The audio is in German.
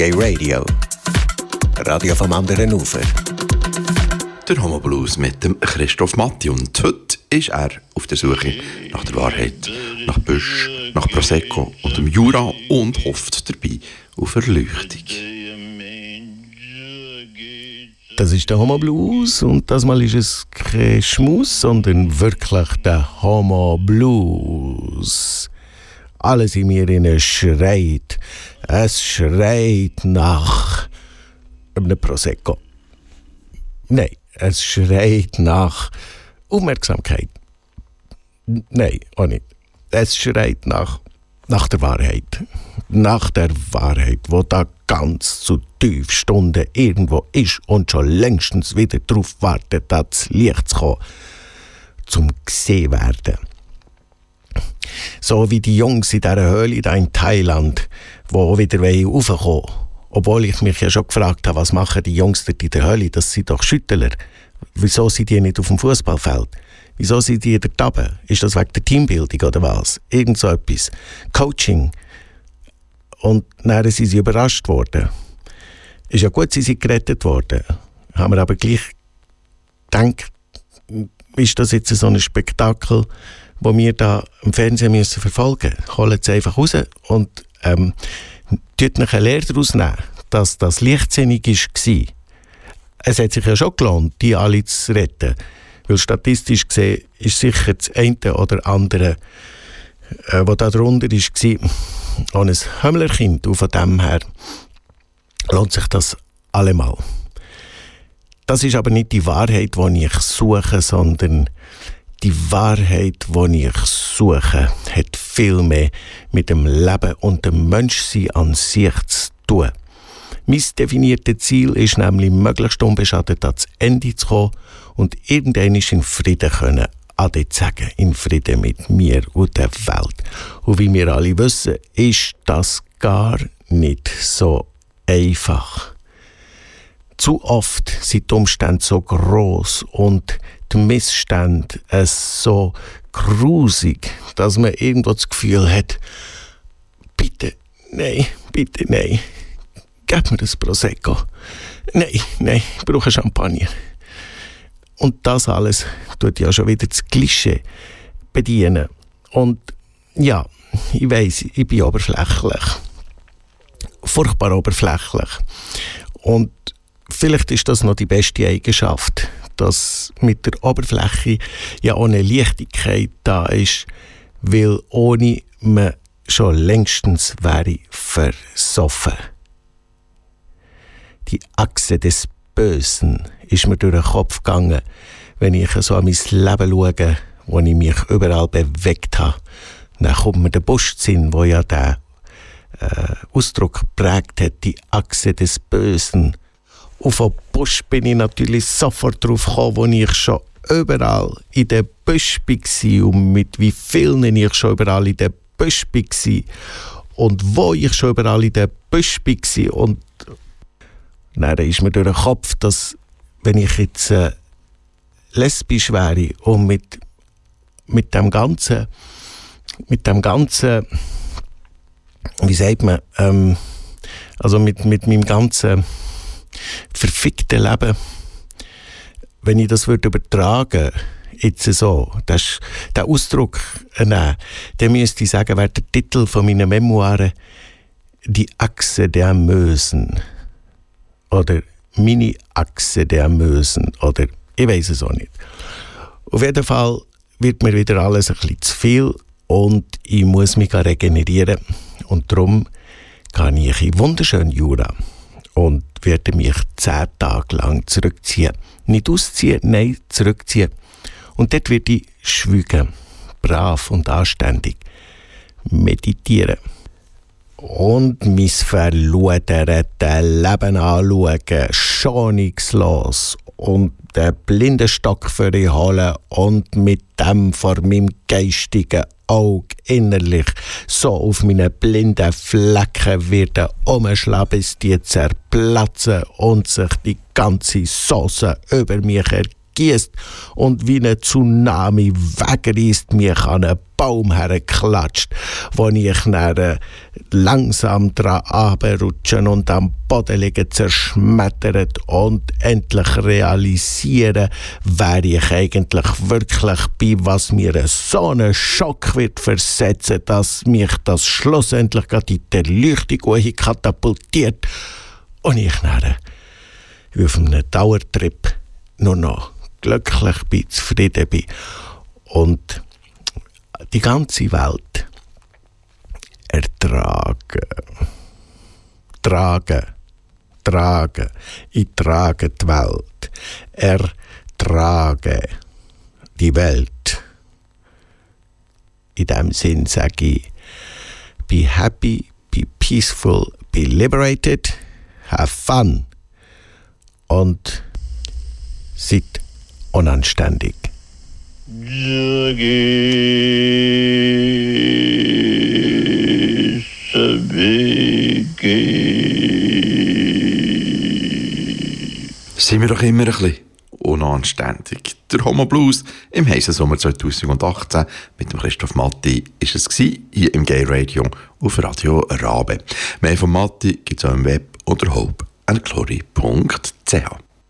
Reggae Radio. Radio vom anderen Ufer. Der Homo Blues mit dem Christoph Matti. Und heute ist er auf der Suche nach der Wahrheit, nach Büsch, nach Prosecco und dem Jura und hofft dabei auf Erleuchtung. Das ist der Homo Blues und das Mal ist es kein Schmus, sondern wirklich der Homo Blues. Alles in mir innen schreit. Es schreit nach einem Prosecco. Nein, es schreit nach Aufmerksamkeit. Nein, auch nicht. Es schreit nach, nach der Wahrheit. Nach der Wahrheit, wo da ganz zu tief Stunde irgendwo ist und schon längstens wieder darauf wartet, das Licht zu kommen, zum gesehen werden. So wie die Jungs in dieser Höhle da in Thailand, die wieder raufkommen wollen. Obwohl ich mich ja schon gefragt habe, was machen die Jungs dort in der Höhle? Das sind doch Schüttler. Wieso sind die nicht auf dem Fußballfeld? Wieso sind die dort oben? Ist das wegen der Teambildung oder was? Irgend so etwas. Coaching. Und dann sind sie überrascht worden. Ist ja gut, sie sind gerettet worden. Haben wir aber gleich gedacht, ist das jetzt so ein Spektakel, wo wir da im Fernsehen müssen verfolgen müssen. Holen sie einfach raus und ähm, tut eine Lehre daraus nehmen, dass das lichtsinnig war. Es hat sich ja schon gelohnt, die alle zu retten. Weil statistisch gesehen ist sicher das eine oder andere, äh, was da drunter war, auch ein Hömmlerkind. Und von dem her lohnt sich das allemal. Das ist aber nicht die Wahrheit, die ich suche, sondern die Wahrheit, die ich suche, hat viel mehr mit dem Leben und dem Menschsein an sich zu tun. Mein definiertes Ziel ist nämlich, möglichst unbeschadet ans Ende zu kommen und irgendwann in Frieden können Ade zu sagen, in Frieden mit mir und der Welt. Und wie wir alle wissen, ist das gar nicht so einfach. Zu oft sind die Umstände so groß und die Missstände so grusig, dass man irgendwo das Gefühl hat, bitte, nein, bitte, nein, gib mir das Prosecco. Nein, nein, ich brauche Champagner. Und das alles tut ja schon wieder das Klischee bedienen. Und ja, ich weiß, ich bin oberflächlich. Furchtbar oberflächlich. Und vielleicht ist das noch die beste Eigenschaft, dass mit der Oberfläche ja auch eine Leichtigkeit da ist, weil ohne man schon längstens wäre versoffen. Die Achse des Bösen ist mir durch den Kopf gegangen, wenn ich so an mein Leben schaue, wo ich mich überall bewegt habe. Dann kommt mir der Buschsinn, wo ja der äh, Ausdruck prägt hat, die Achse des Bösen. Auf den Busch bin ich natürlich sofort drauf gekommen, wo ich schon überall in der Busch war und mit wie vielen ich schon überall in der Busch war und wo ich schon überall in der Busch war. Und dann ist mir durch den Kopf, dass wenn ich jetzt äh, lesbisch wäre und mit, mit dem ganzen, mit dem ganzen, wie sagt man, ähm, also mit, mit meinem ganzen verfickten Leben, wenn ich das würde übertragen jetzt so, das, den Ausdruck nehmen, dann müsste ich sagen, wäre der Titel von meinen Memoiren «Die Achse der Mösen» oder Mini-Achse der Mösen oder ich weiß es auch nicht. Auf jeden Fall wird mir wieder alles ein bisschen zu viel und ich muss mich regenerieren und darum kann ich in wunderschönen Jura und werde mich zehn Tage lang zurückziehen. Nicht ausziehen, nein, zurückziehen. Und dort werde ich schweigen, brav und anständig meditieren und mein verluderte Leben anschauen, schonungslos und den Blindenstock für die holen und mit dem vor meinem geistigen Auge innerlich so auf meine blinden Flecken werden umschlagen, bis die zerplatzen und sich die ganze Sauce über mich ergießen gießt und wie ein Tsunami wegreißt, mich an einen Baum herklatscht, wo ich dann langsam dran runterrutschen und am Boden liegen zerschmettert und endlich realisieren, wer ich eigentlich wirklich bin, was mir so einen Schock wird versetzen, dass mich das schlussendlich gerade in die Erleuchtung katapultiert und ich dann auf einem Dauertrip nur noch glücklich bin, zufrieden bin und die ganze Welt ertragen. Tragen, tragen, ich trage die Welt. Ertrage die Welt. In dem Sinn sage ich, be happy, be peaceful, be liberated, have fun und seid unanständig. Sind wir doch immer ein bisschen unanständig. Der Homo Blues im heißen Sommer 2018 mit dem Christoph Matti ist es gewesen, hier im Gay Radio auf Radio Rabe. Mehr von Matti gibt es auch im Web unter hopeandglory.ch.